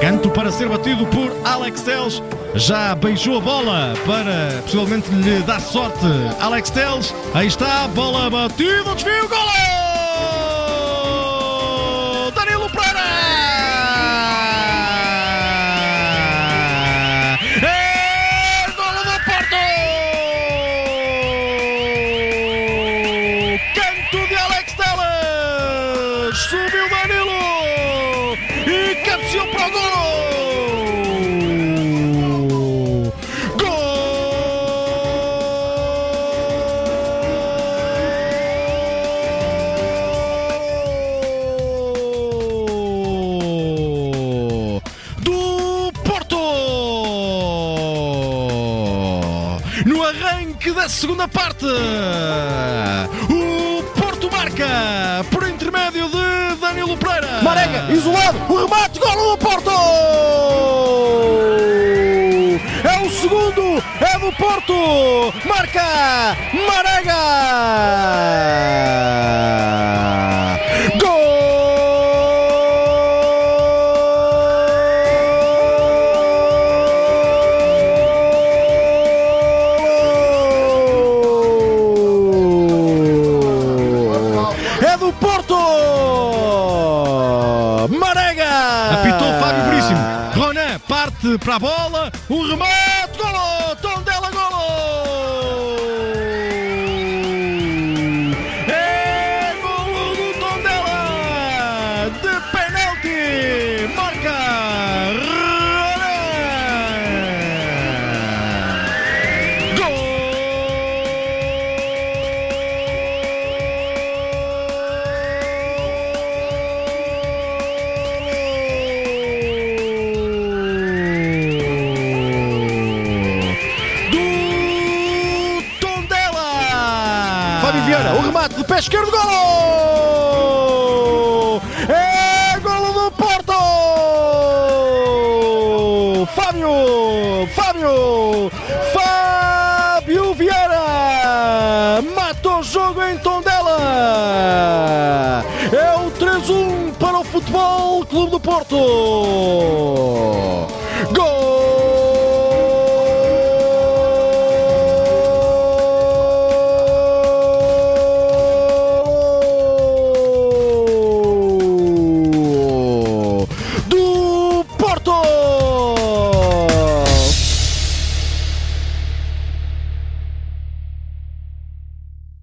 Canto para ser batido por Alex Teles. Já beijou a bola para possivelmente lhe dar sorte. Alex Teles, aí está, bola batida, desvio, golo! Danilo Pereira! É golo do Porto! Canto de Alex Teles! Subiu Danilo! Cabeceou para o golo! Gol do Porto! No arranque da segunda parte, o Porto marca por intermédio de Danilo Pereira. Isolado, o remate, golo do Porto! É o segundo, é do Porto! Marca Marega! Para a bola. O remate. Golo! Tondela, Vieira, o remate de pé esquerdo, golo! É golo do Porto! Fábio! Fábio! Fábio Vieira! Mata o jogo em Tondela! É o 3-1 para o Futebol Clube do Porto! Gol!